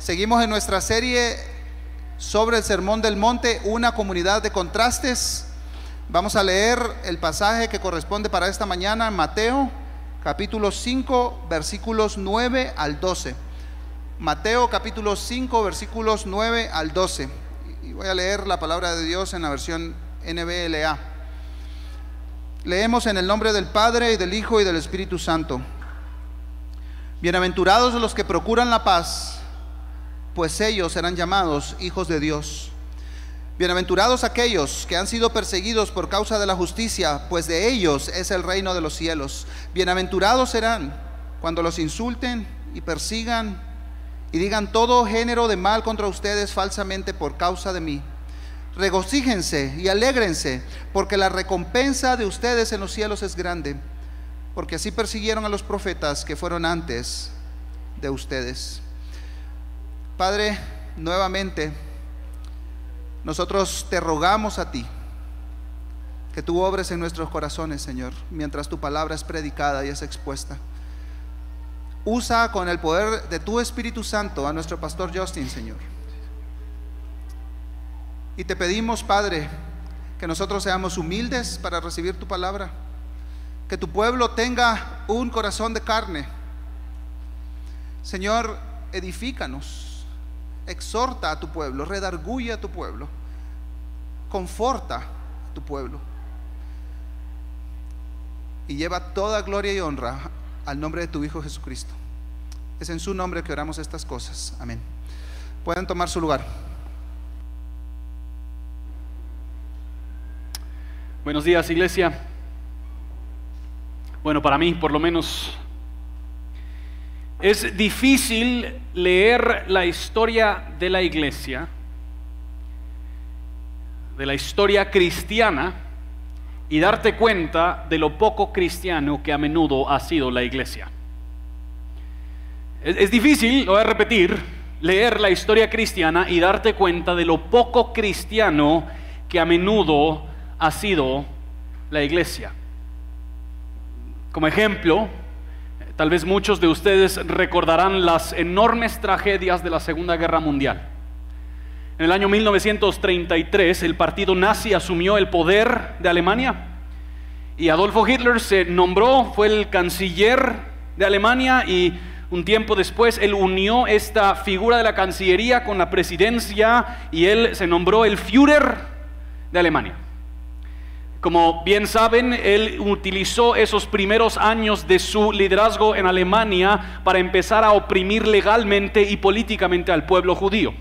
Seguimos en nuestra serie sobre el Sermón del Monte, una comunidad de contrastes. Vamos a leer el pasaje que corresponde para esta mañana, Mateo capítulo 5, versículos 9 al 12. Mateo capítulo 5, versículos 9 al 12. Y voy a leer la palabra de Dios en la versión NBLA. Leemos en el nombre del Padre y del Hijo y del Espíritu Santo. Bienaventurados los que procuran la paz, pues ellos serán llamados hijos de Dios. Bienaventurados aquellos que han sido perseguidos por causa de la justicia, pues de ellos es el reino de los cielos. Bienaventurados serán cuando los insulten y persigan y digan todo género de mal contra ustedes falsamente por causa de mí. Regocíjense y alégrense, porque la recompensa de ustedes en los cielos es grande, porque así persiguieron a los profetas que fueron antes de ustedes. Padre, nuevamente, nosotros te rogamos a ti que tú obres en nuestros corazones, Señor, mientras tu palabra es predicada y es expuesta. Usa con el poder de tu Espíritu Santo a nuestro pastor Justin, Señor. Y te pedimos, Padre, que nosotros seamos humildes para recibir tu palabra. Que tu pueblo tenga un corazón de carne. Señor, edifícanos, exhorta a tu pueblo, redarguye a tu pueblo, conforta a tu pueblo. Y lleva toda gloria y honra al nombre de tu Hijo Jesucristo. Es en su nombre que oramos estas cosas. Amén. Pueden tomar su lugar. Buenos días, iglesia. Bueno, para mí, por lo menos, es difícil leer la historia de la iglesia, de la historia cristiana, y darte cuenta de lo poco cristiano que a menudo ha sido la iglesia. Es, difícil, lo voy a repetir, leer la historia cristiana y darte cuenta de lo poco cristiano que a menudo ha sido la iglesia. Como ejemplo, tal vez muchos de ustedes recordarán las enormes tragedias de la Segunda Guerra Mundial. En el año 1933 el partido nazi asumió el poder de Alemania y Adolfo Hitler se nombró, fue el canciller de Alemania y un tiempo después él unió esta figura de la Cancillería con la presidencia y él se nombró el Führer de Alemania. Como bien saben, él utilizó esos primeros años de su liderazgo en Alemania para empezar a oprimir legalmente y políticamente al pueblo judío.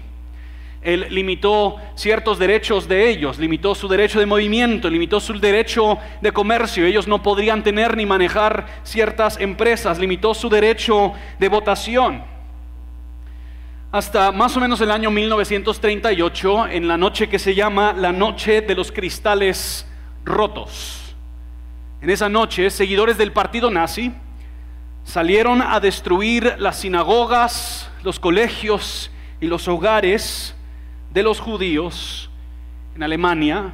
Él limitó ciertos derechos de ellos, limitó su derecho de movimiento, limitó su derecho de comercio. Ellos no podrían tener ni manejar ciertas empresas, limitó su derecho de votación. Hasta más o menos el año 1938, en la noche que se llama la Noche de los Cristales Rotos. En esa noche, seguidores del partido nazi salieron a destruir las sinagogas, los colegios y los hogares de los judíos en Alemania.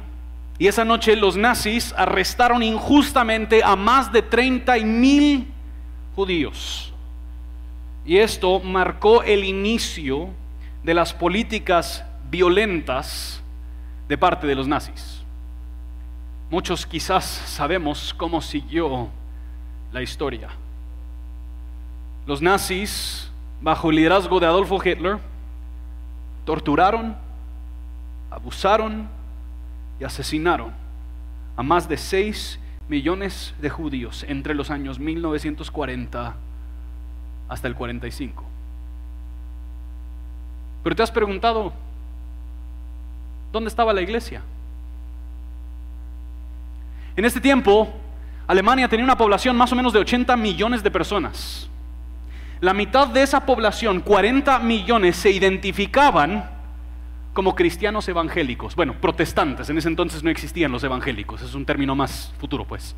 Y esa noche los nazis arrestaron injustamente a más de 30 mil judíos. Y esto marcó el inicio de las políticas violentas de parte de los nazis. Muchos quizás sabemos cómo siguió la historia. Los nazis, bajo el liderazgo de Adolfo Hitler, torturaron, abusaron y asesinaron a más de 6 millones de judíos entre los años 1940 hasta el 45. Pero te has preguntado, ¿dónde estaba la iglesia? En este tiempo, Alemania tenía una población más o menos de 80 millones de personas. La mitad de esa población, 40 millones, se identificaban como cristianos evangélicos. Bueno, protestantes, en ese entonces no existían los evangélicos, es un término más futuro pues.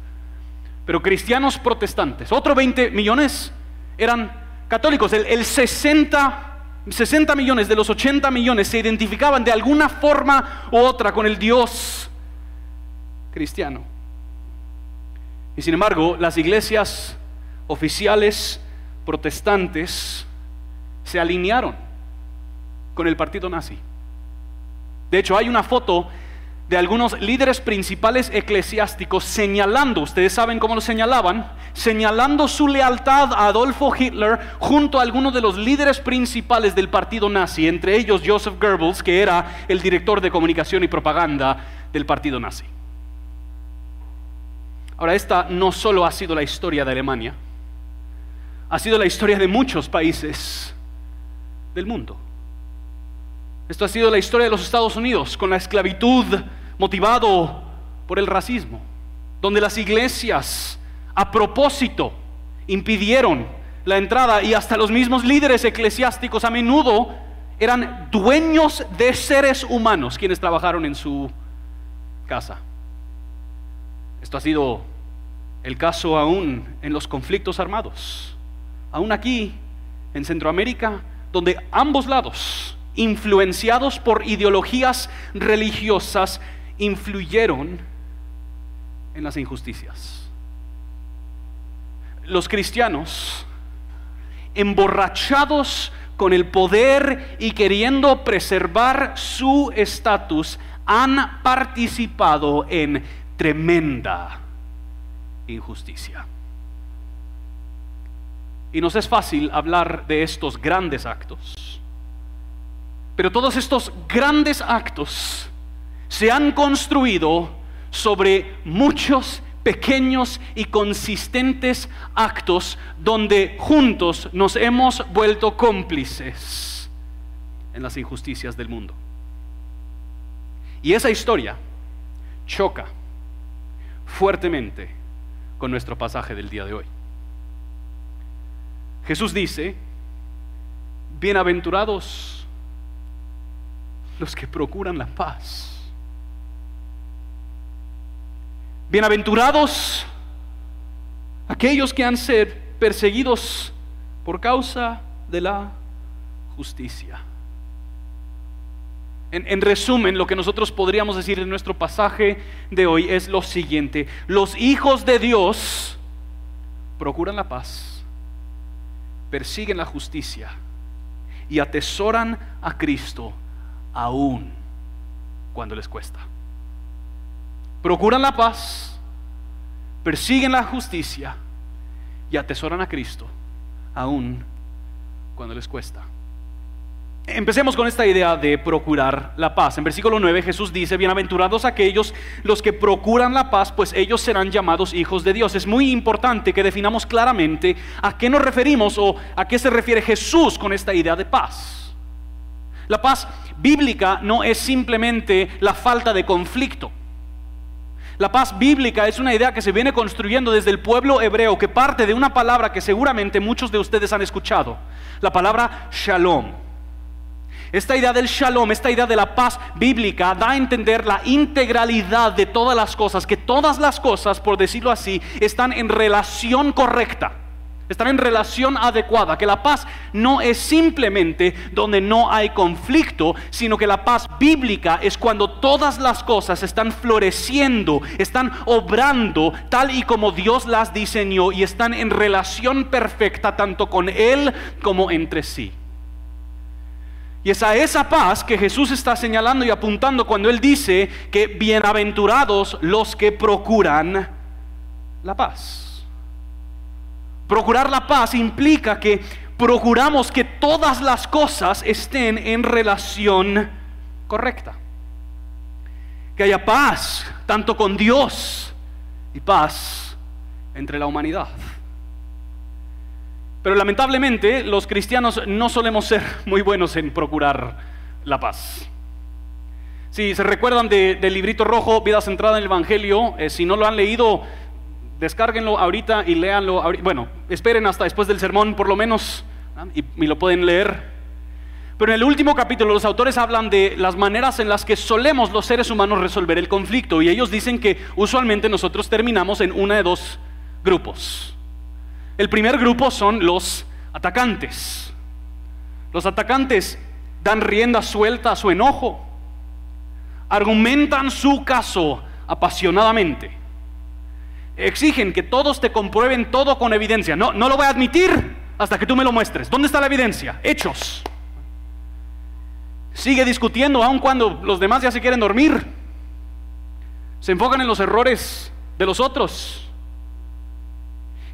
Pero cristianos protestantes. Otro 20 millones eran católicos. El 60, 60 millones de los 80 millones se identificaban de alguna forma u otra con el Dios cristiano. Y sin embargo, las iglesias oficiales protestantes se alinearon con el partido nazi. De hecho, hay una foto de algunos líderes principales eclesiásticos señalando, ustedes saben cómo lo señalaban, señalando su lealtad a Adolfo Hitler junto a algunos de los líderes principales del partido nazi, entre ellos Joseph Goebbels, que era el director de comunicación y propaganda del partido nazi. Ahora, esta no solo ha sido la historia de Alemania, ha sido la historia de muchos países del mundo. Esto ha sido la historia de los Estados Unidos con la esclavitud motivado por el racismo, donde las iglesias a propósito impidieron la entrada y hasta los mismos líderes eclesiásticos a menudo eran dueños de seres humanos quienes trabajaron en su casa. Esto ha sido el caso aún en los conflictos armados, aún aquí en Centroamérica, donde ambos lados, influenciados por ideologías religiosas, influyeron en las injusticias. Los cristianos, emborrachados con el poder y queriendo preservar su estatus, han participado en tremenda injusticia. Y nos es fácil hablar de estos grandes actos, pero todos estos grandes actos se han construido sobre muchos pequeños y consistentes actos donde juntos nos hemos vuelto cómplices en las injusticias del mundo. Y esa historia choca fuertemente con nuestro pasaje del día de hoy. Jesús dice, bienaventurados los que procuran la paz Bienaventurados aquellos que han sido perseguidos por causa de la justicia. En, en, resumen, lo que nosotros podríamos decir en nuestro pasaje de hoy es lo siguiente. Los hijos de Dios procuran la paz, persiguen la justicia y atesoran a Cristo aún cuando les cuesta procuran la paz, persiguen la justicia y atesoran a Cristo, aún cuando les cuesta. Empecemos con esta idea de procurar la paz. En versículo 9 Jesús dice, bienaventurados aquellos los que procuran la paz, pues ellos serán llamados hijos de Dios. Es muy importante que definamos claramente a qué nos referimos o a qué se refiere Jesús con esta idea de paz. La paz bíblica no es simplemente la falta de conflicto. La paz bíblica es una idea que se viene construyendo desde el pueblo hebreo, que parte de una palabra que seguramente muchos de ustedes han escuchado, la palabra shalom. Esta idea del shalom, esta idea de la paz bíblica, da a entender la integralidad de todas las cosas, que todas las cosas, por decirlo así, están en relación correcta están en relación adecuada, que la paz no es simplemente donde no hay conflicto, sino que la paz bíblica es cuando todas las cosas están floreciendo, están obrando tal y como Dios las diseñó y están en relación perfecta tanto con Él como entre sí. Y es a esa paz que Jesús está señalando y apuntando cuando Él dice que bienaventurados los que procuran la paz. Procurar la paz implica que procuramos que todas las cosas estén en relación correcta. Que haya paz tanto con Dios y paz entre la humanidad. Pero lamentablemente los cristianos no solemos ser muy buenos en procurar la paz. Si se recuerdan del librito rojo, Vida Centrada en el Evangelio, eh, si no lo han leído, descárguenlo ahorita y léanlo. Bueno, esperen hasta después del sermón por lo menos y, y, lo pueden leer. Pero en el último capítulo los autores hablan de las maneras en las que solemos los seres humanos resolver el conflicto y ellos dicen que usualmente nosotros terminamos en una de dos grupos. El primer grupo son los atacantes. Los atacantes dan rienda suelta a su enojo, argumentan su caso apasionadamente exigen que todos te comprueben todo con evidencia. No, no lo voy a admitir hasta que tú me lo muestres. ¿Dónde está la evidencia? Hechos. sigue discutiendo aun cuando los demás ya se quieren dormir. Se enfocan en los errores de los otros.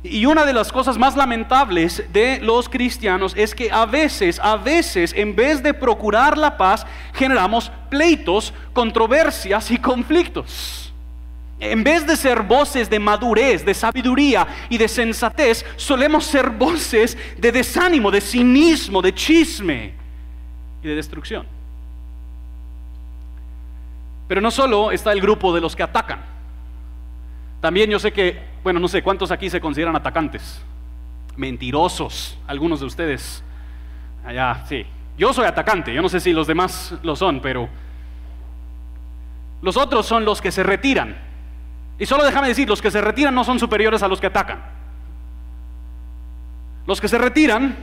Y una de las cosas más lamentables de los cristianos es que a veces, a veces, en vez de procurar la paz, generamos pleitos, controversias y conflictos. En vez de ser voces de madurez, de sabiduría y de sensatez, solemos ser voces de desánimo, de cinismo, de chisme y de destrucción. Pero no solo está el grupo de los que atacan. También yo sé que bueno, no sé cuántos aquí se consideran atacantes. Mentirosos, algunos de ustedes. Allá, sí. Yo soy atacante, yo no sé si los demás lo son, pero los otros son los que se retiran. Y solo déjame decir, los que se retiran no son superiores a los que atacan. Los que se retiran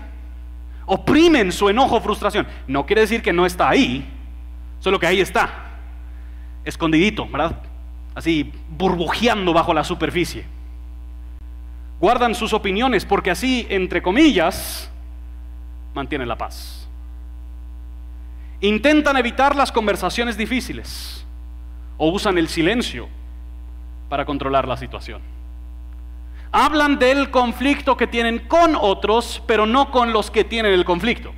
oprimen su enojo frustración. No quiere decir que no está ahí, solo que ahí está, escondidito, ¿verdad? Así burbujeando bajo la superficie guardan sus opiniones porque así, entre comillas, mantienen la paz. Intentan evitar las conversaciones difíciles o usan el silencio para controlar la situación. Hablan del conflicto que tienen con otros, pero no con los que tienen el conflicto.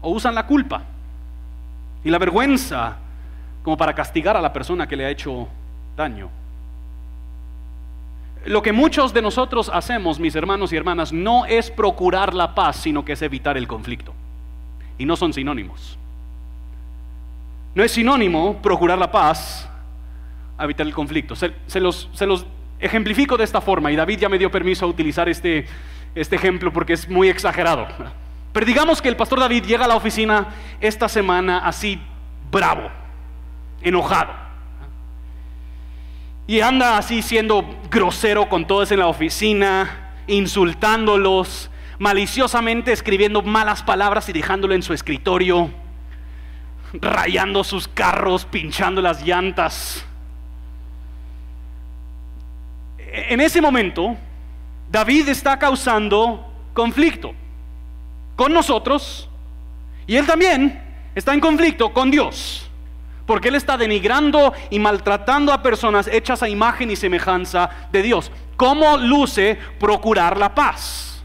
O usan la culpa y la vergüenza como para castigar a la persona que le ha hecho daño. Lo que muchos de nosotros hacemos, mis hermanos y hermanas, no es procurar la paz, sino que es evitar el conflicto. Y no son sinónimos. No es sinónimo procurar la paz evitar el conflicto. Se, los, ejemplifico de esta forma y David ya me dio permiso a utilizar este, este ejemplo porque es muy exagerado. Pero digamos que el pastor David llega a la oficina esta semana así bravo, enojado y anda así siendo grosero con todos en la oficina, insultándolos, maliciosamente escribiendo malas palabras y dejándolo en su escritorio, rayando sus carros, pinchando las llantas. En ese momento, David está causando conflicto con nosotros y él también está en conflicto con Dios. Porque Él está denigrando y maltratando a personas hechas a imagen y semejanza de Dios. ¿Cómo luce procurar la paz?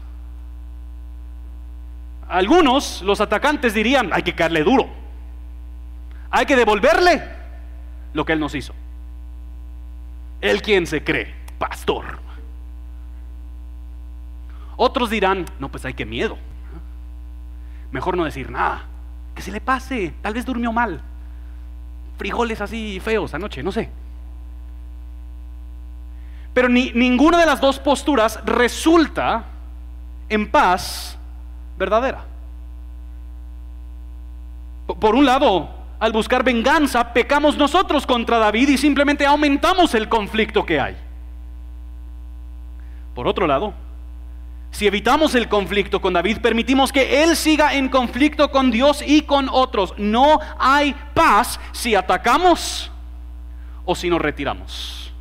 Algunos, los atacantes dirían, hay que caerle duro. Hay que devolverle lo que Él nos hizo. Él quien se cree, pastor. Otros dirán, no, pues hay que miedo. Mejor no decir nada. Que se le pase, tal vez durmió mal frijoles así feos anoche, no sé. Pero ni, ninguna de las dos posturas resulta en paz verdadera. Por un lado, al buscar venganza, pecamos nosotros contra David y simplemente aumentamos el conflicto que hay. Por otro lado, si evitamos el conflicto con David, permitimos que él siga en conflicto con Dios y con otros. No hay paz si atacamos o si nos retiramos.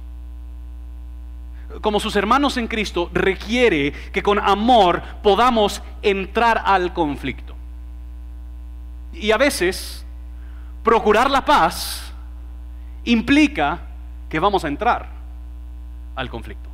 Como sus hermanos en Cristo, requiere que con amor podamos entrar al conflicto. Y a veces, procurar la paz implica que vamos a entrar al conflicto.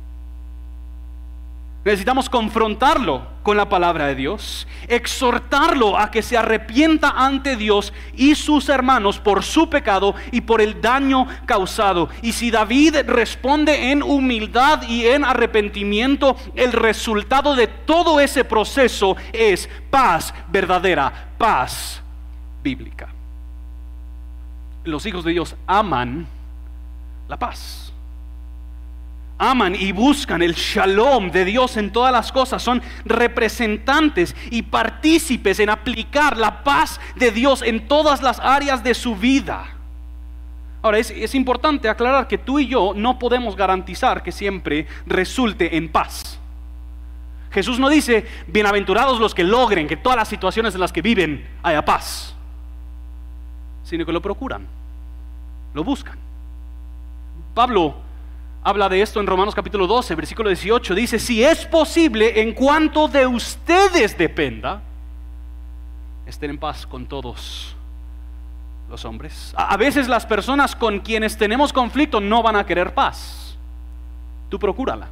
Necesitamos confrontarlo con la palabra de Dios, exhortarlo a que se arrepienta ante Dios y sus hermanos por su pecado y por el daño causado. Y si David responde en humildad y en arrepentimiento, el resultado de todo ese proceso es paz verdadera, paz bíblica. Los hijos de Dios aman la paz aman y buscan el shalom de Dios en todas las cosas, son representantes y partícipes en aplicar la paz de Dios en todas las áreas de su vida. Ahora, es, es, importante aclarar que tú y yo no podemos garantizar que siempre resulte en paz. Jesús no dice, bienaventurados los que logren que todas las situaciones en las que viven haya paz, sino que lo procuran, lo buscan. Pablo habla de esto en Romanos capítulo 12, versículo 18. Dice, si es posible, en cuanto de ustedes dependa, estén en paz con todos los hombres. A veces las personas con quienes tenemos conflicto no van a querer paz. Tú procúrala.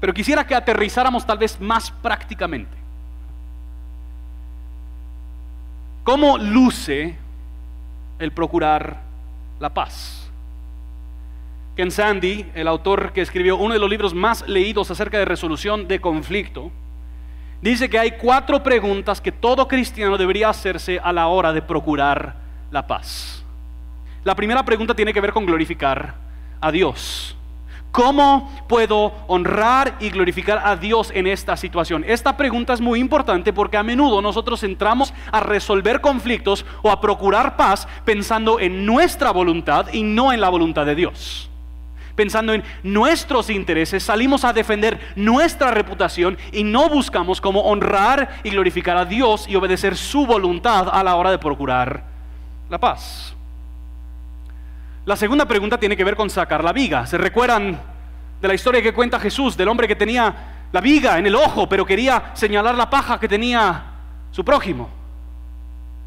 Pero quisiera que aterrizáramos tal vez más prácticamente. ¿Cómo luce el procurar la paz? Ken Sandy, el autor que escribió uno de los libros más leídos acerca de resolución de conflicto, dice que hay cuatro preguntas que todo cristiano debería hacerse a la hora de procurar la paz. La primera pregunta tiene que ver con glorificar a Dios. ¿Cómo puedo honrar y glorificar a Dios en esta situación? Esta pregunta es muy importante porque a menudo nosotros entramos a resolver conflictos o a procurar paz pensando en nuestra voluntad y no en la voluntad de Dios. Pensando en nuestros intereses, salimos a defender nuestra reputación y no buscamos cómo honrar y glorificar a Dios y obedecer su voluntad a la hora de procurar la paz. La segunda pregunta tiene que ver con sacar la viga. ¿Se recuerdan de la historia que cuenta Jesús del hombre que tenía la viga en el ojo, pero quería señalar la paja que tenía su prójimo?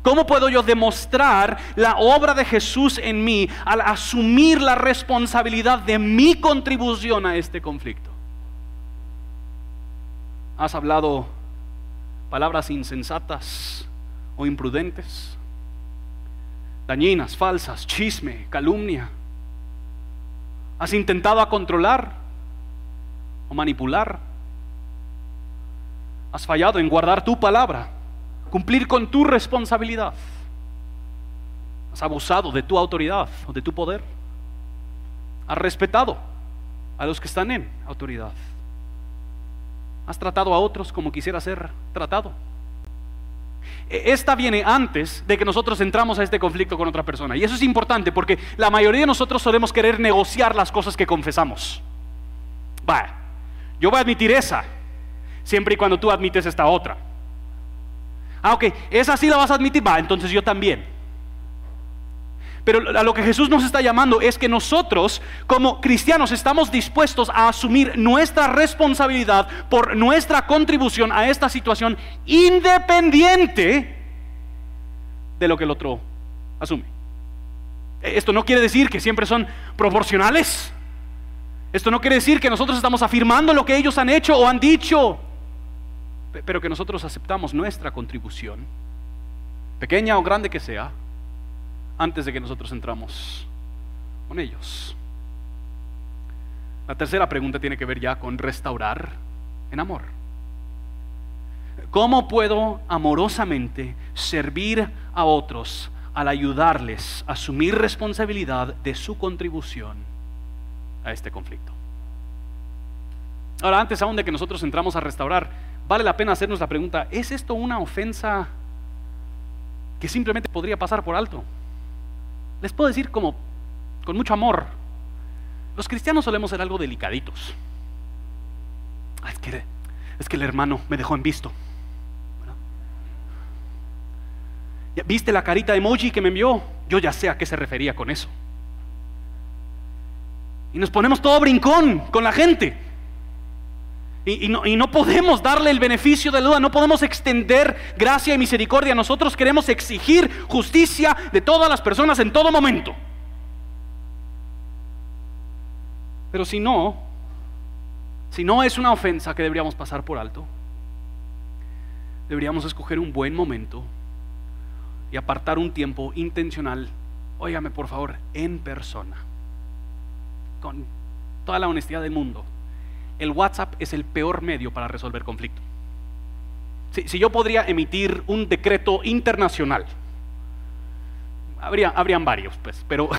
¿Cómo puedo yo demostrar la obra de Jesús en mí al asumir la responsabilidad de mi contribución a este conflicto? ¿Has hablado palabras insensatas o imprudentes? Dañinas, falsas, chisme, calumnia. Has intentado a controlar o manipular. Has fallado en guardar tu palabra, cumplir con tu responsabilidad. Has abusado de tu autoridad o de tu poder. Has respetado a los que están en autoridad. Has tratado a otros como quisiera ser tratado. E, esta viene antes de que nosotros entramos a este conflicto con otra persona. Y eso es importante porque la mayoría de nosotros solemos querer negociar las cosas que confesamos. Va, yo voy a admitir esa, siempre y cuando tú admites esta otra. Ah, ok, esa sí la vas a admitir, va, entonces yo también. Pero a lo que Jesús nos está llamando es que nosotros como cristianos estamos dispuestos a asumir nuestra responsabilidad por nuestra contribución a esta situación independiente de lo que el otro asume. Esto no quiere decir que siempre son proporcionales. Esto no quiere decir que nosotros estamos afirmando lo que ellos han hecho o han dicho, pero que nosotros aceptamos nuestra contribución, pequeña o grande que sea, antes de que nosotros entramos con ellos. La tercera pregunta tiene que ver ya con restaurar en amor. ¿Cómo puedo amorosamente servir a otros al ayudarles a asumir responsabilidad de su contribución a este conflicto? Ahora, antes aún de que nosotros entramos a restaurar, vale la pena hacernos la pregunta, ¿es esto una ofensa que simplemente podría pasar por alto? Les puedo decir como con mucho amor, los cristianos solemos ser algo delicaditos. Ah, es, que, es que el hermano me dejó en visto. ¿Viste la carita de emoji que me envió? Yo ya sé a qué se refería con eso. Y nos ponemos todo brincón con la gente. Y, no, no, podemos darle el beneficio de la duda, no podemos extender gracia y misericordia. Nosotros queremos exigir justicia de todas las personas en todo momento. Pero si no, si no es una ofensa que deberíamos pasar por alto, deberíamos escoger un buen momento y apartar un tiempo intencional, óigame por favor, en persona, con toda la honestidad del mundo el WhatsApp es el peor medio para resolver conflicto. Si, yo podría emitir un decreto internacional, habría, habrían varios, pues, pero,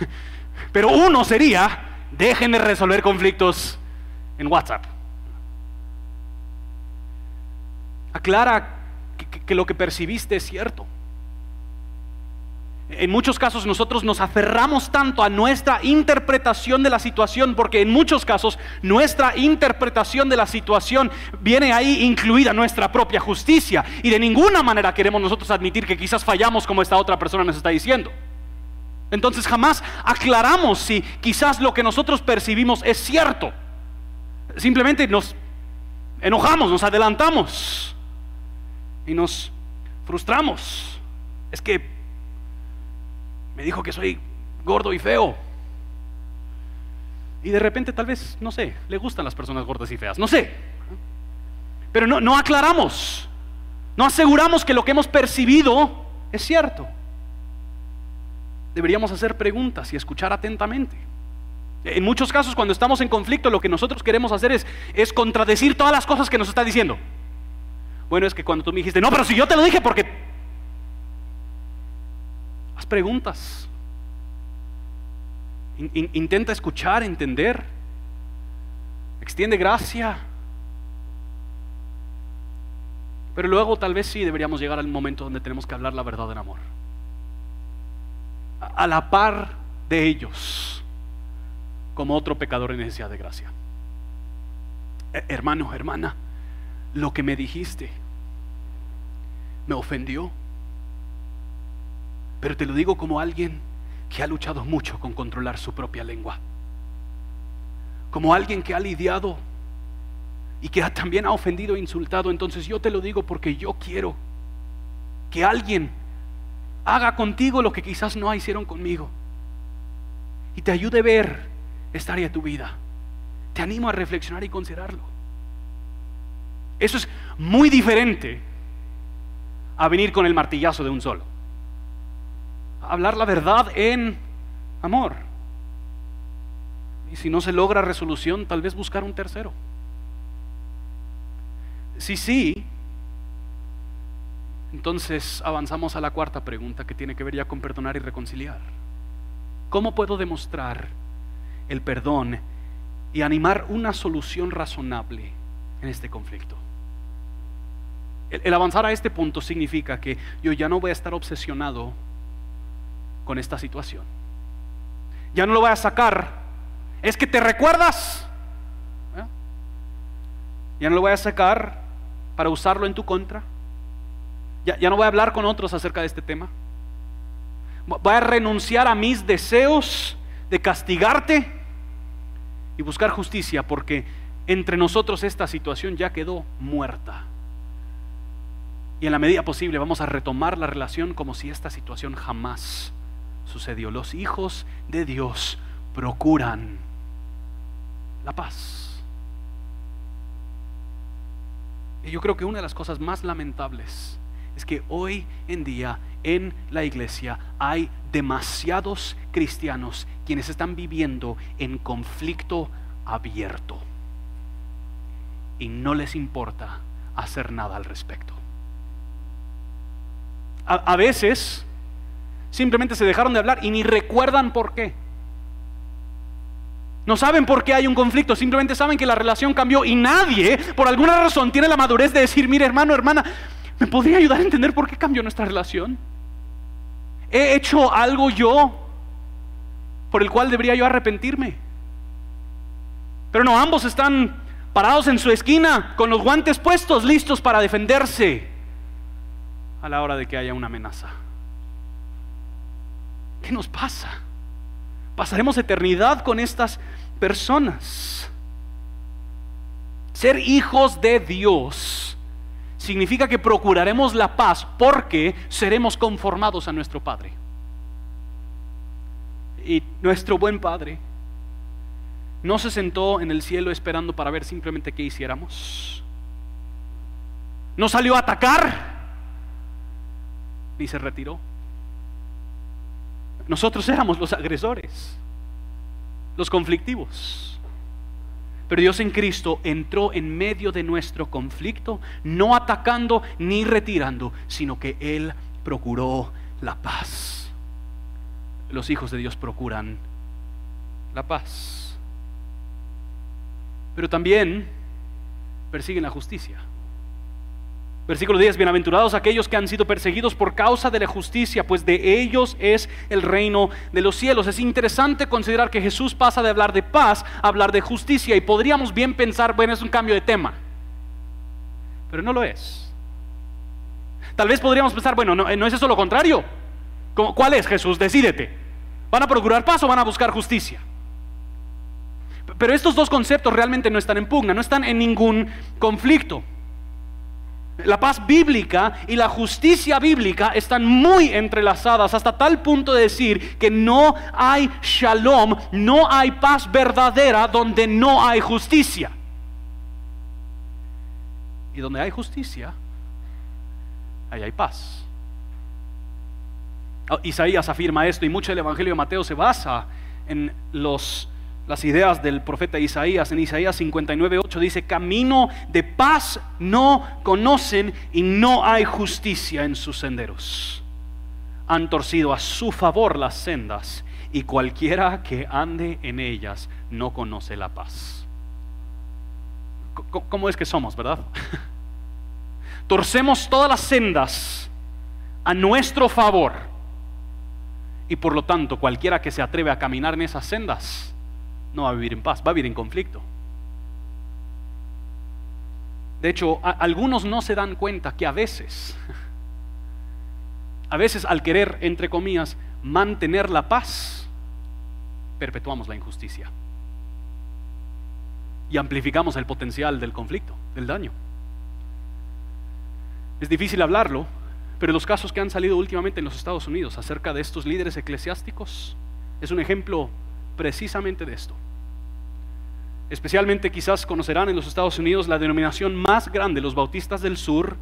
pero uno sería, dejen de resolver conflictos en WhatsApp. Aclara que lo que percibiste es cierto. En muchos casos nosotros nos aferramos tanto a nuestra interpretación de la situación porque en muchos casos nuestra interpretación de la situación viene ahí incluida nuestra propia justicia y de ninguna manera queremos nosotros admitir que quizás fallamos como esta otra persona nos está diciendo. Entonces jamás aclaramos si quizás lo que nosotros percibimos es cierto. Simplemente nos enojamos, nos adelantamos y nos frustramos. Es que me dijo que soy gordo y feo. Y de repente tal vez, no sé, le gustan las personas gordas y feas, no sé. Pero no, no aclaramos, no aseguramos que lo que hemos percibido es cierto. Deberíamos hacer preguntas y escuchar atentamente. En muchos casos, cuando estamos en conflicto, lo que nosotros queremos hacer es, es contradecir todas las cosas que nos está diciendo. Bueno, es que cuando tú me dijiste, no, pero si yo te lo dije porque... Haz preguntas. intenta escuchar, entender. Extiende gracia. Pero luego tal vez sí deberíamos llegar al momento donde tenemos que hablar la verdad en amor. A la par de ellos, como otro pecador en necesidad de gracia. Eh, hermano, hermana, lo que me dijiste me ofendió. Pero te lo digo como alguien que ha luchado mucho con controlar su propia lengua. Como alguien que ha lidiado y que también ha ofendido e insultado. Entonces yo te lo digo porque yo quiero que alguien haga contigo lo que quizás no hicieron conmigo. Y te ayude a ver esta área de tu vida. Te animo a reflexionar y considerarlo. Eso es muy diferente a venir con el martillazo de un solo. Hablar la verdad en amor. Y si no se logra resolución, tal vez buscar un tercero. Si sí, entonces avanzamos a la cuarta pregunta que tiene que ver ya con perdonar y reconciliar. ¿Cómo puedo demostrar el perdón y animar una solución razonable en este conflicto? El, avanzar a este punto significa que yo ya no voy a estar obsesionado con esta situación. Ya no lo voy a sacar. Es que te recuerdas. ¿Eh? Ya no lo voy a sacar para usarlo en tu contra. Ya, ya no voy a hablar con otros acerca de este tema. Voy a renunciar a mis deseos de castigarte y buscar justicia porque entre nosotros esta situación ya quedó muerta. Y en la medida posible vamos a retomar la relación como si esta situación jamás sucedió. Los hijos de Dios procuran la paz. Y yo creo que una de las cosas más lamentables es que hoy en día en la iglesia hay demasiados cristianos quienes están viviendo en conflicto abierto y no les importa hacer nada al respecto. A, veces simplemente se dejaron de hablar y ni recuerdan por qué. No saben por qué hay un conflicto, simplemente saben que la relación cambió y nadie, por alguna razón, tiene la madurez de decir, mire hermano, hermana, ¿me podría ayudar a entender por qué cambió nuestra relación? ¿He hecho algo yo por el cual debería yo arrepentirme? Pero no, ambos están parados en su esquina, con los guantes puestos, listos para defenderse a la hora de que haya una amenaza. ¿Qué nos pasa? Pasaremos eternidad con estas personas. Ser hijos de Dios significa que procuraremos la paz porque seremos conformados a nuestro Padre. Y nuestro buen Padre no se sentó en el cielo esperando para ver simplemente qué hiciéramos. No salió a atacar ni se retiró. Nosotros éramos los agresores, los conflictivos. Pero Dios en Cristo entró en medio de nuestro conflicto, no atacando ni retirando, sino que Él procuró la paz. Los hijos de Dios procuran la paz. Pero también persiguen la justicia. Versículo 10, bienaventurados aquellos que han sido perseguidos por causa de la justicia, pues de ellos es el reino de los cielos. Es interesante considerar que Jesús pasa de hablar de paz a hablar de justicia y podríamos bien pensar, bueno, es un cambio de tema, pero no lo es. Tal vez podríamos pensar, bueno, no, no es eso lo contrario. ¿Cuál es Jesús? Decídete. ¿Van a procurar paz o van a buscar justicia? Pero estos dos conceptos realmente no están en pugna, no están en ningún conflicto. La paz bíblica y la justicia bíblica están muy entrelazadas hasta tal punto de decir que no hay shalom, no hay paz verdadera donde no hay justicia. Y donde hay justicia, ahí hay paz. Oh, Isaías afirma esto y mucho del Evangelio de Mateo se basa en los las ideas del profeta Isaías. En Isaías 59.8 dice, camino de paz no conocen y no hay justicia en sus senderos. Han torcido a su favor las sendas y cualquiera que ande en ellas no conoce la paz. ¿Cómo es que somos, verdad? Torcemos todas las sendas a nuestro favor y por lo tanto cualquiera que se atreve a caminar en esas sendas no va a vivir en paz, va a vivir en conflicto. De hecho, algunos no se dan cuenta que a veces, a veces al querer, entre comillas, mantener la paz, perpetuamos la injusticia. Y amplificamos el potencial del conflicto, del daño. Es difícil hablarlo, pero los casos que han salido últimamente en los Estados Unidos acerca de estos líderes eclesiásticos es un ejemplo precisamente de esto. Especialmente quizás conocerán en los Estados Unidos la denominación más grande, los Bautistas del Sur.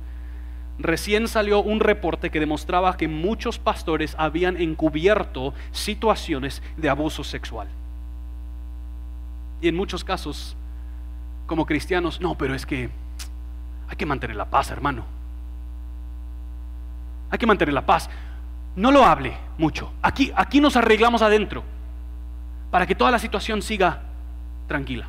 Recién salió un reporte que demostraba que muchos pastores habían encubierto situaciones de abuso sexual. Y en muchos casos, como cristianos, no, pero es que hay que mantener la paz, hermano. Hay que mantener la paz. No lo hable mucho. Aquí, aquí nos arreglamos adentro para que toda la situación siga tranquila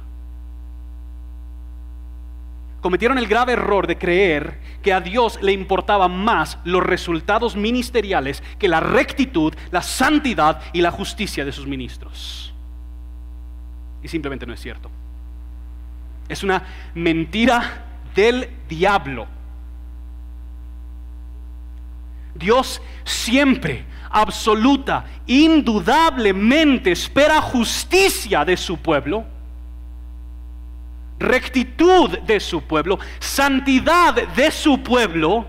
cometieron el grave error de creer que a Dios le importaba más los resultados ministeriales que la rectitud, la santidad y la justicia de sus ministros. Y simplemente no es cierto. Es una mentira del diablo. Dios siempre, absoluta, indudablemente espera justicia de su pueblo rectitud de su pueblo, santidad de su pueblo,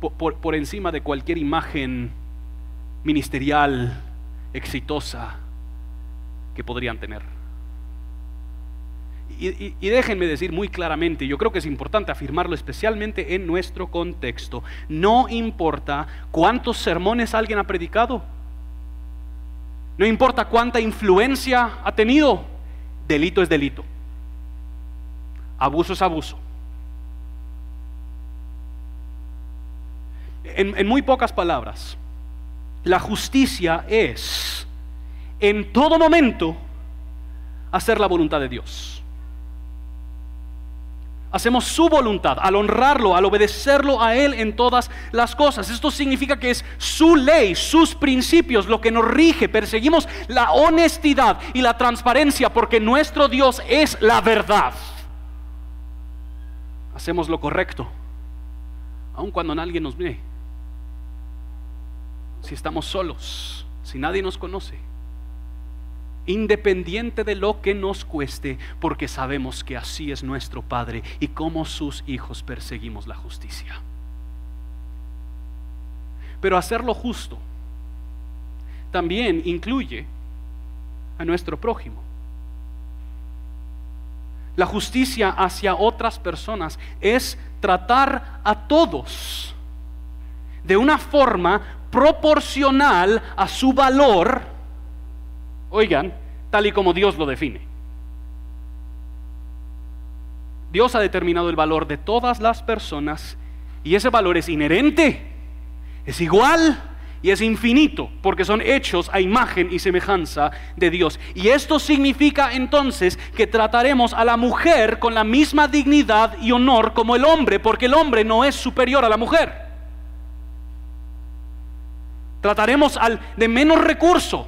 por, encima de cualquier imagen ministerial exitosa que podrían tener. Y, déjenme decir muy claramente, yo creo que es importante afirmarlo especialmente en nuestro contexto, no importa cuántos sermones alguien ha predicado, no importa cuánta influencia ha tenido, delito es delito. Abuso es abuso. En, muy pocas palabras, la justicia es en todo momento hacer la voluntad de Dios. Hacemos su voluntad al honrarlo, al obedecerlo a Él en todas las cosas. Esto significa que es su ley, sus principios lo que nos rige. Perseguimos la honestidad y la transparencia porque nuestro Dios es la verdad. Hacemos lo correcto, aun cuando nadie nos ve. Si estamos solos, si nadie nos conoce independiente de lo que nos cueste, porque sabemos que así es nuestro Padre y como sus hijos perseguimos la justicia. Pero hacerlo justo también incluye a nuestro prójimo. La justicia hacia otras personas es tratar a todos de una forma proporcional a su valor Oigan, tal y como Dios lo define. Dios ha determinado el valor de todas las personas y ese valor es inherente, es igual y es infinito, porque son hechos a imagen y semejanza de Dios. Y esto significa entonces que trataremos a la mujer con la misma dignidad y honor como el hombre, porque el hombre no es superior a la mujer. Trataremos al de menos recurso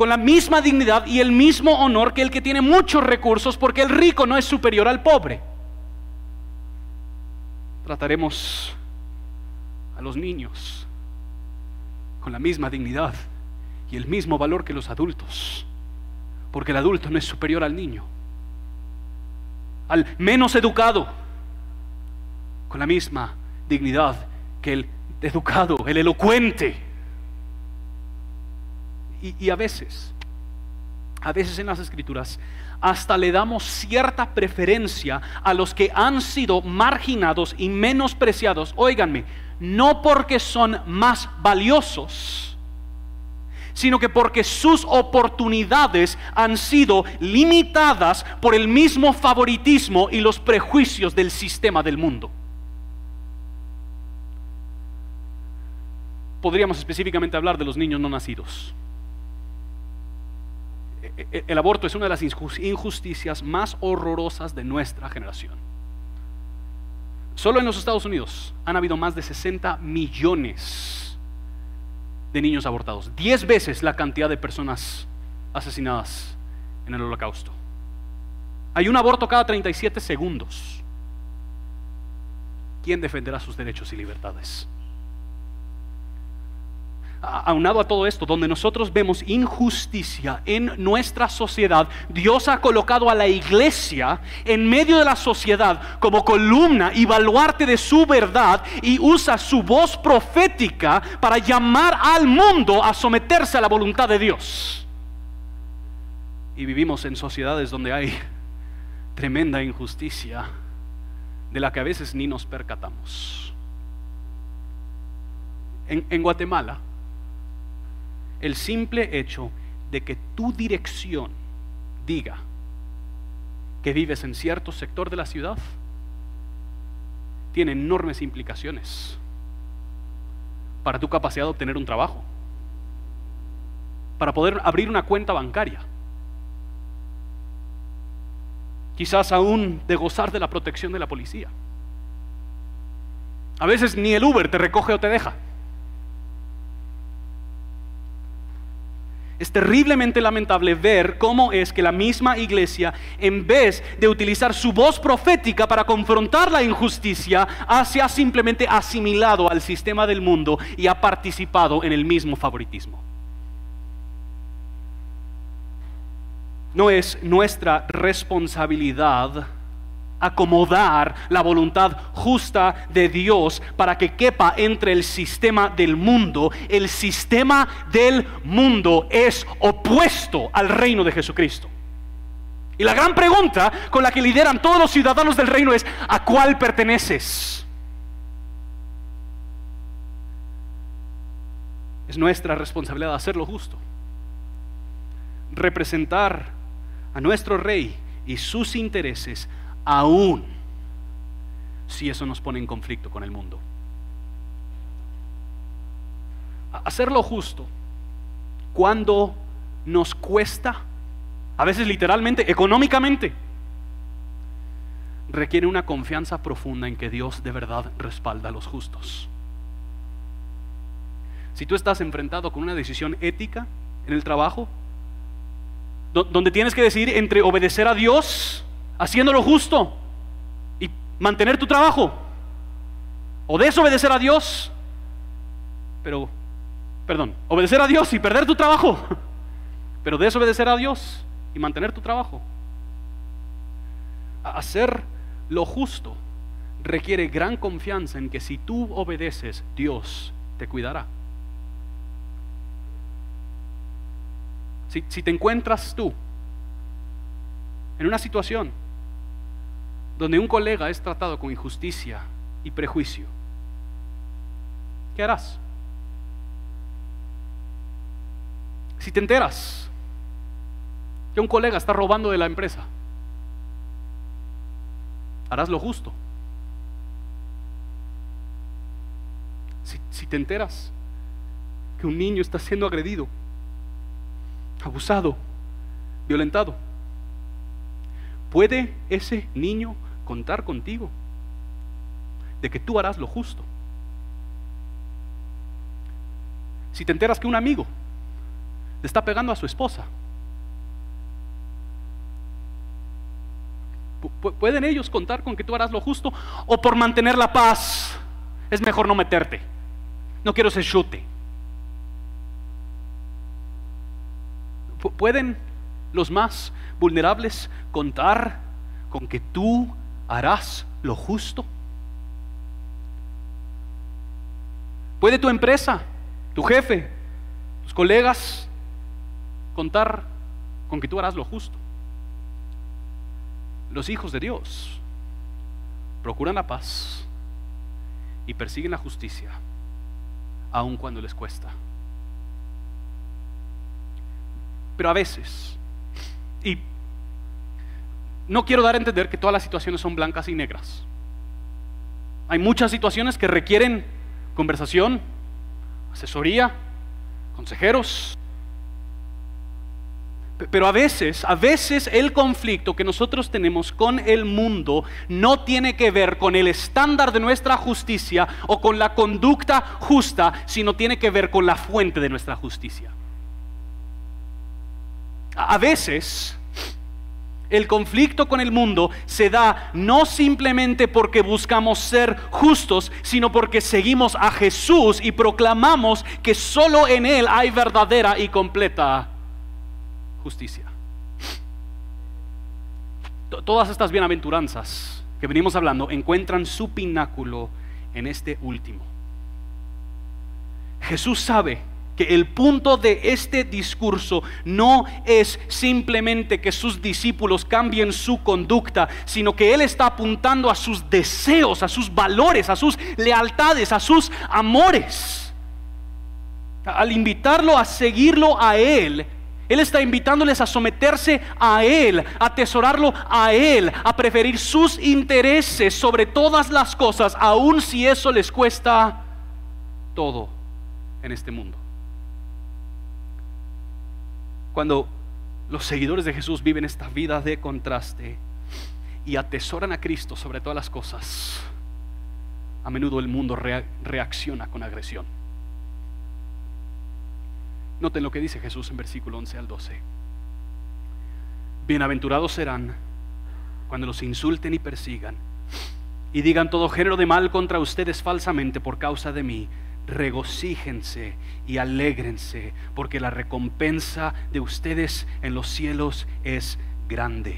con la misma dignidad y el mismo honor que el que tiene muchos recursos, porque el rico no es superior al pobre. Trataremos a los niños con la misma dignidad y el mismo valor que los adultos. Porque el adulto no es superior al niño, al menos educado, con la misma dignidad que el educado, el elocuente. Y, a veces, a veces en las escrituras, hasta le damos cierta preferencia a los que han sido marginados y menospreciados. Óiganme, no porque son más valiosos, sino que porque sus oportunidades han sido limitadas por el mismo favoritismo y los prejuicios del sistema del mundo. Podríamos específicamente hablar de los niños no nacidos. E, e, el aborto es una de las injusticias más horrorosas de nuestra generación. Solo en los Estados Unidos han habido más de 60 millones de niños abortados. 10 veces la cantidad de personas asesinadas en el holocausto. Hay un aborto cada 37 segundos. ¿Quién defenderá sus derechos y libertades? Aunado a todo esto, donde nosotros vemos injusticia en nuestra sociedad, Dios ha colocado a la iglesia en medio de la sociedad como columna y baluarte de su verdad y usa su voz profética para llamar al mundo a someterse a la voluntad de Dios. Y vivimos en sociedades donde hay tremenda injusticia de la que a veces ni nos percatamos. En, en Guatemala, el simple hecho de que tu dirección diga que vives en cierto sector de la ciudad tiene enormes implicaciones para tu capacidad de obtener un trabajo, para poder abrir una cuenta bancaria, quizás aún de gozar de la protección de la policía. A veces ni el Uber te recoge o te deja. Es terriblemente lamentable ver cómo es que la misma iglesia, en vez de utilizar su voz profética para confrontar la injusticia, se ha simplemente asimilado al sistema del mundo y ha participado en el mismo favoritismo. No es nuestra responsabilidad acomodar la voluntad justa de Dios para que quepa entre el sistema del mundo. El sistema del mundo es opuesto al reino de Jesucristo. Y la gran pregunta con la que lideran todos los ciudadanos del reino es, ¿a cuál perteneces? Es nuestra responsabilidad hacer lo justo. Representar a nuestro rey y sus intereses aún si eso nos pone en conflicto con el mundo. Hacer lo justo cuando nos cuesta, a veces literalmente, económicamente, requiere una confianza profunda en que Dios de verdad respalda a los justos. Si tú estás enfrentado con una decisión ética en el trabajo, donde tienes que decidir entre obedecer a Dios haciendo lo justo y mantener tu trabajo. O desobedecer a Dios, pero, perdón, obedecer a Dios y perder tu trabajo. Pero desobedecer a Dios y mantener tu trabajo. Hacer lo justo requiere gran confianza en que si tú obedeces, Dios te cuidará. Si, si, te encuentras tú en una situación donde un colega es tratado con injusticia y prejuicio, ¿qué harás? Si te enteras que un colega está robando de la empresa, harás lo justo. Si, te enteras que un niño está siendo agredido, abusado, violentado, ¿puede ese niño contar contigo, de que tú harás lo justo. Si te enteras que un amigo le está pegando a su esposa, ¿pueden ellos contar con que tú harás lo justo? O por mantener la paz, es mejor no meterte. No quiero ese chute. ¿Pueden los más vulnerables, contar con que tú harás lo justo? ¿Puede tu empresa, tu jefe, tus colegas contar con que tú harás lo justo? Los hijos de Dios procuran la paz y persiguen la justicia, aun cuando les cuesta. Pero a veces, y no quiero dar a entender que todas las situaciones son blancas y negras. Hay muchas situaciones que requieren conversación, asesoría, consejeros. Pero a veces, a veces el conflicto que nosotros tenemos con el mundo no tiene que ver con el estándar de nuestra justicia o con la conducta justa, sino tiene que ver con la fuente de nuestra justicia. A veces el conflicto con el mundo se da no simplemente porque buscamos ser justos, sino porque seguimos a Jesús y proclamamos que solo en Él hay verdadera y completa justicia. Todas estas bienaventuranzas que venimos hablando encuentran su pináculo en este último. Jesús sabe que el punto de este discurso no es simplemente que sus discípulos cambien su conducta, sino que Él está apuntando a sus deseos, a sus valores, a sus lealtades, a sus amores. Al invitarlo a seguirlo a Él, Él está invitándoles a someterse a Él, a atesorarlo a Él, a preferir sus intereses sobre todas las cosas, aun si eso les cuesta todo en este mundo. Cuando los seguidores de Jesús viven esta vida de contraste y atesoran a Cristo sobre todas las cosas, a menudo el mundo reacciona con agresión. Noten lo que dice Jesús en versículo 11 al 12. Bienaventurados serán cuando los insulten y persigan y digan todo género de mal contra ustedes falsamente por causa de mí regocíjense y alégrense, porque la recompensa de ustedes en los cielos es grande,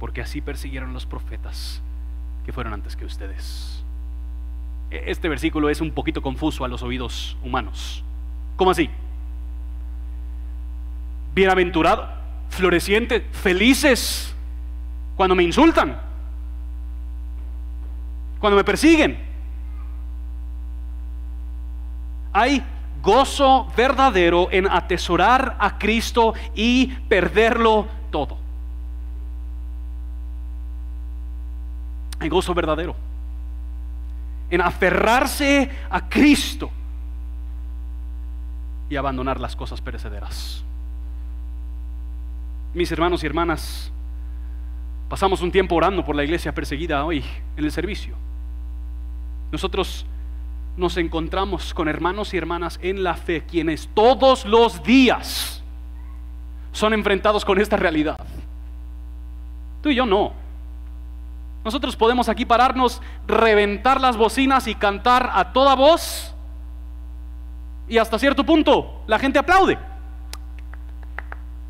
porque así persiguieron los profetas que fueron antes que ustedes. E, este versículo es un poquito confuso a los oídos humanos. ¿Cómo así? Bienaventurado, floreciente, felices cuando me insultan, cuando me persiguen hay gozo verdadero en atesorar a Cristo y perderlo todo. Hay gozo verdadero en aferrarse a Cristo y abandonar las cosas perecederas. Mis hermanos y hermanas, pasamos un tiempo orando por la iglesia perseguida hoy en el servicio. Nosotros nos encontramos con hermanos y hermanas en la fe, quienes todos los días son enfrentados con esta realidad. Tú y yo no. Nosotros podemos aquí pararnos, reventar las bocinas y cantar a toda voz. Y hasta cierto punto la gente aplaude.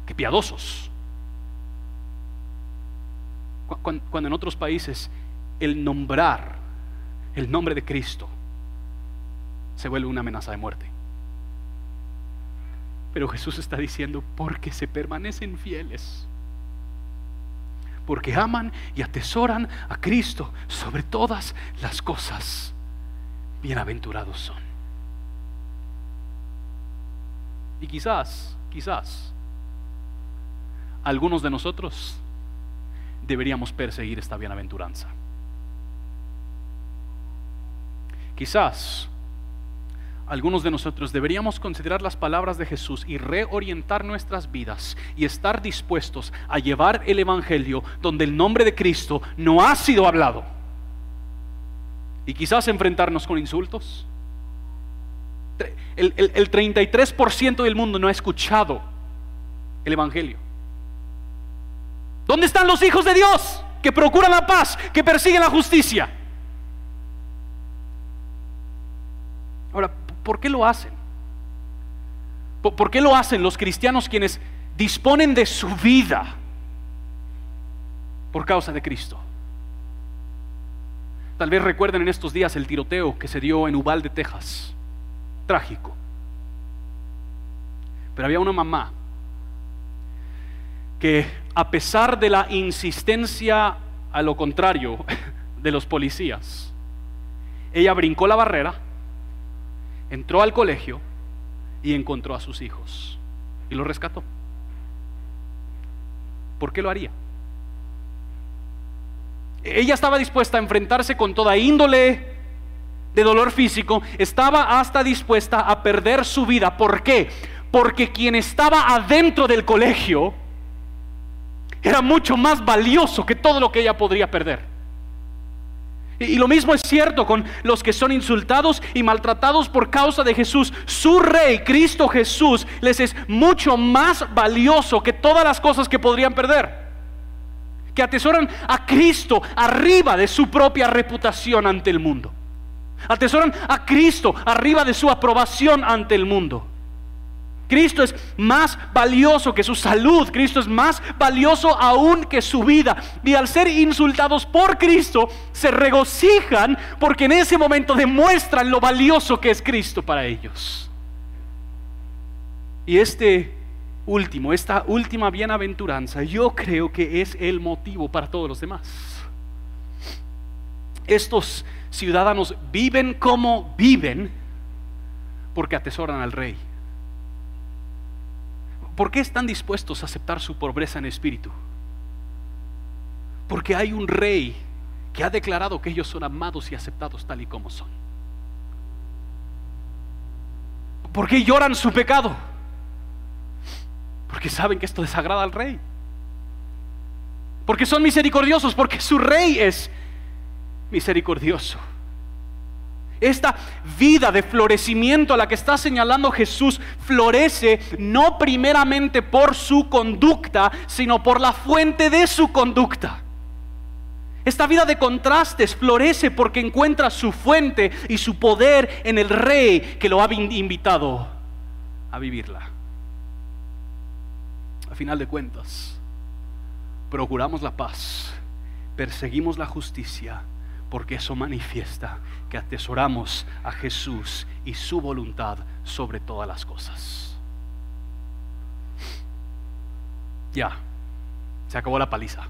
Qué piadosos. Cuando en otros países el nombrar el nombre de Cristo se vuelve una amenaza de muerte. Pero Jesús está diciendo, porque se permanecen fieles, porque aman y atesoran a Cristo sobre todas las cosas, bienaventurados son. Y quizás, quizás, algunos de nosotros deberíamos perseguir esta bienaventuranza. Quizás algunos de nosotros deberíamos considerar las palabras de Jesús y reorientar nuestras vidas y estar dispuestos a llevar el Evangelio donde el nombre de Cristo no ha sido hablado. Y quizás enfrentarnos con insultos. El, el 33% del mundo no ha escuchado el Evangelio. ¿Dónde están los hijos de Dios que procuran la paz, que persiguen la justicia? Ahora, ¿Por qué lo hacen? ¿Por qué lo hacen los cristianos quienes disponen de su vida por causa de Cristo. Tal vez recuerden en estos días el tiroteo que se dio en Uvalde, Texas. Trágico. Pero había una mamá que a pesar de la insistencia a lo contrario de los policías, ella brincó la barrera, entró al colegio y encontró a sus hijos y los rescató. ¿Por qué lo haría? Ella estaba dispuesta a enfrentarse con toda índole de dolor físico, estaba hasta dispuesta a perder su vida. ¿Por qué? Porque quien estaba adentro del colegio era mucho más valioso que todo lo que ella podría perder. Y lo mismo es cierto con los que son insultados y maltratados por causa de Jesús. Su rey, Cristo Jesús, les es mucho más valioso que todas las cosas que podrían perder que atesoran a Cristo arriba de su propia reputación ante el mundo. Atesoran a Cristo arriba de su aprobación ante el mundo. Cristo es más valioso que su salud, Cristo es más valioso aún que su vida. Y al ser insultados por Cristo, se regocijan porque en ese momento demuestran lo valioso que es Cristo para ellos. Y este último, esta última bienaventuranza, yo creo que es el motivo para todos los demás. Estos ciudadanos viven como viven porque atesoran al rey. ¿Por qué están dispuestos a aceptar su pobreza en espíritu? Porque hay un rey que ha declarado que ellos son amados y aceptados tal y como son. ¿Por qué lloran su pecado? Porque saben que esto desagrada al rey. Porque son misericordiosos, porque su rey es misericordioso. Esta vida de florecimiento a la que está señalando Jesús florece no primeramente por su conducta, sino por la fuente de su conducta. Esta vida de contrastes florece porque encuentra su fuente y su poder en el rey que lo ha invitado a vivirla final de cuentas, procuramos la paz, perseguimos la justicia, porque eso manifiesta que atesoramos a Jesús y su voluntad sobre todas las cosas. Ya, se acabó la paliza.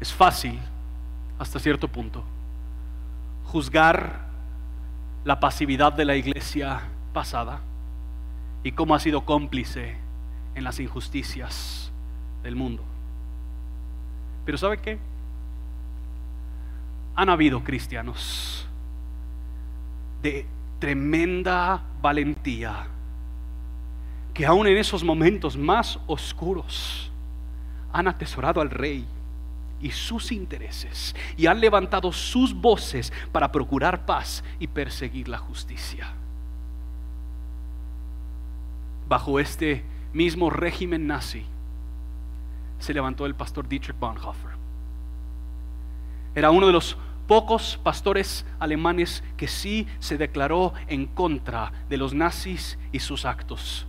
Es fácil, hasta cierto punto, juzgar la pasividad de la iglesia pasada y cómo ha sido cómplice en las injusticias del mundo. Pero ¿sabe qué? Han habido cristianos de tremenda valentía que aún en esos momentos más oscuros han atesorado al rey y sus intereses y han levantado sus voces para procurar paz y perseguir la justicia bajo este mismo régimen nazi, se levantó el pastor Dietrich Bonhoeffer. Era uno de los pocos pastores alemanes que sí se declaró en contra de los nazis y sus actos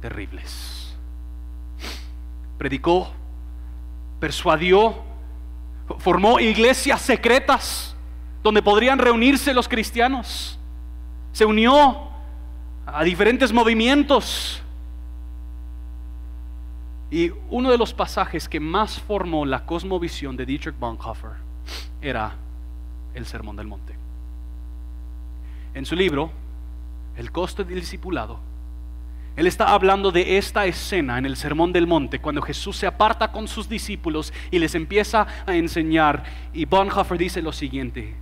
terribles. Predicó, persuadió, formó iglesias secretas donde podrían reunirse los cristianos. Se unió a diferentes movimientos. Y uno de los pasajes que más formó la cosmovisión de Dietrich Bonhoeffer era el Sermón del Monte. En su libro, El costo del discipulado, él está hablando de esta escena en el Sermón del Monte, cuando Jesús se aparta con sus discípulos y les empieza a enseñar. Y Bonhoeffer dice lo siguiente,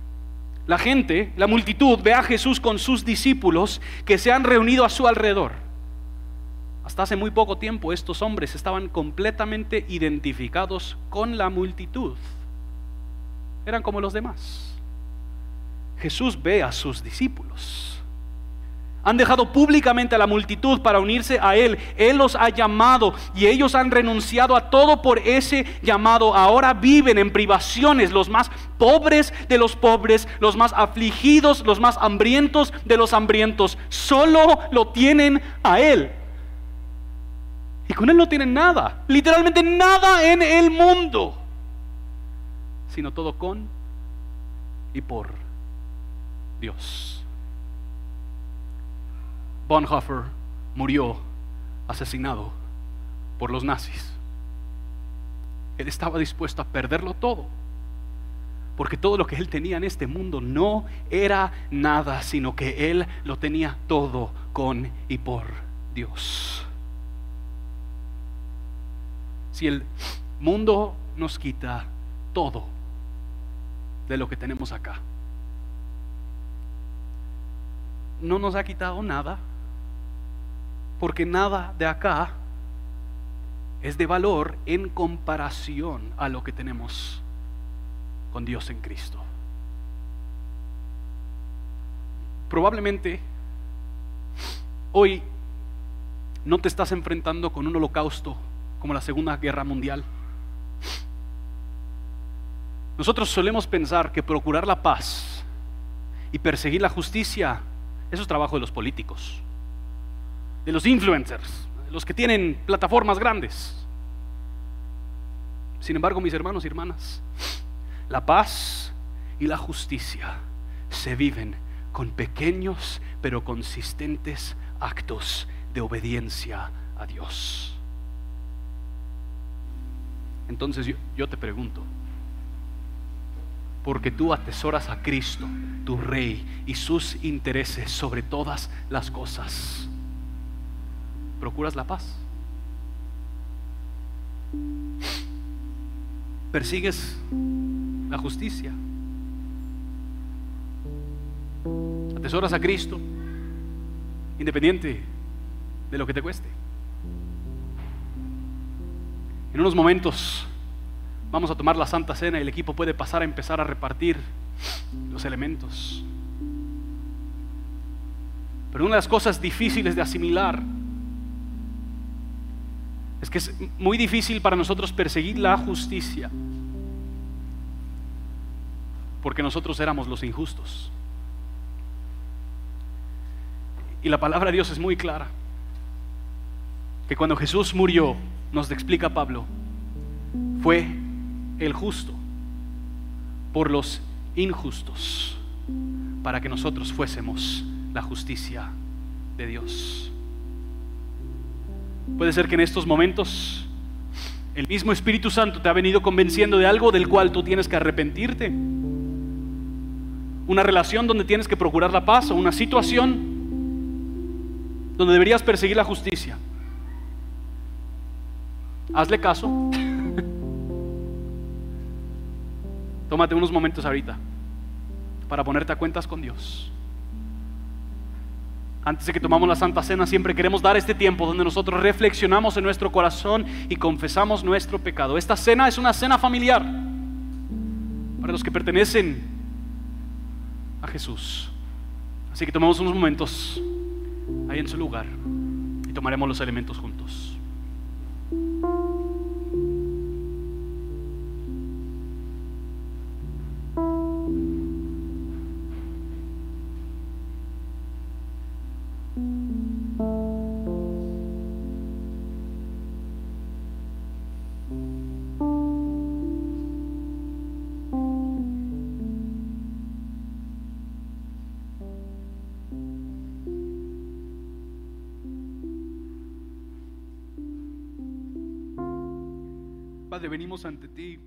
la gente, la multitud, ve a Jesús con sus discípulos que se han reunido a su alrededor. Hasta hace muy poco tiempo estos hombres estaban completamente identificados con la multitud. Eran como los demás. Jesús ve a sus discípulos. Han dejado públicamente a la multitud para unirse a Él. Él los ha llamado y ellos han renunciado a todo por ese llamado. Ahora viven en privaciones, los más pobres de los pobres, los más afligidos, los más hambrientos de los hambrientos. Solo lo tienen a Él. Y con Él no tienen nada, literalmente nada en el mundo, sino todo con y por Dios. Bonhoeffer murió asesinado por los nazis. Él estaba dispuesto a perderlo todo, porque todo lo que él tenía en este mundo no era nada, sino que él lo tenía todo con y por Dios. Si el mundo nos quita todo de lo que tenemos acá, no nos ha quitado nada porque nada de acá es de valor en comparación a lo que tenemos con Dios en Cristo. Probablemente hoy no te estás enfrentando con un holocausto como la Segunda Guerra Mundial. Nosotros solemos pensar que procurar la paz y perseguir la justicia, eso es trabajo de los políticos de los influencers, los que tienen plataformas grandes. Sin embargo, mis hermanos y hermanas, la paz y la justicia se viven con pequeños pero consistentes actos de obediencia a Dios. Entonces yo, te pregunto, porque tú atesoras a Cristo, tu Rey, y sus intereses sobre todas las cosas, procuras la paz. Persigues la justicia. Atesoras a Cristo, independiente de lo que te cueste. En unos momentos vamos a tomar la Santa Cena y el equipo puede pasar a empezar a repartir los elementos. Pero una de las cosas difíciles de asimilar es que es muy difícil para nosotros perseguir la justicia porque nosotros éramos los injustos. Y la palabra de Dios es muy clara, que cuando Jesús murió, nos explica Pablo, fue el justo por los injustos, para que nosotros fuésemos la justicia de Dios. Puede ser que en estos momentos el mismo Espíritu Santo te ha venido convenciendo de algo del cual tú tienes que arrepentirte. Una relación donde tienes que procurar la paz o una situación donde deberías perseguir la justicia. Hazle caso. Tómate unos momentos ahorita para ponerte a cuentas con Dios antes de que tomamos la Santa Cena, siempre queremos dar este tiempo donde nosotros reflexionamos en nuestro corazón y confesamos nuestro pecado. Esta cena es una cena familiar para los que pertenecen a Jesús. Así que tomemos unos momentos ahí en su lugar y tomaremos los elementos juntos. Ante ti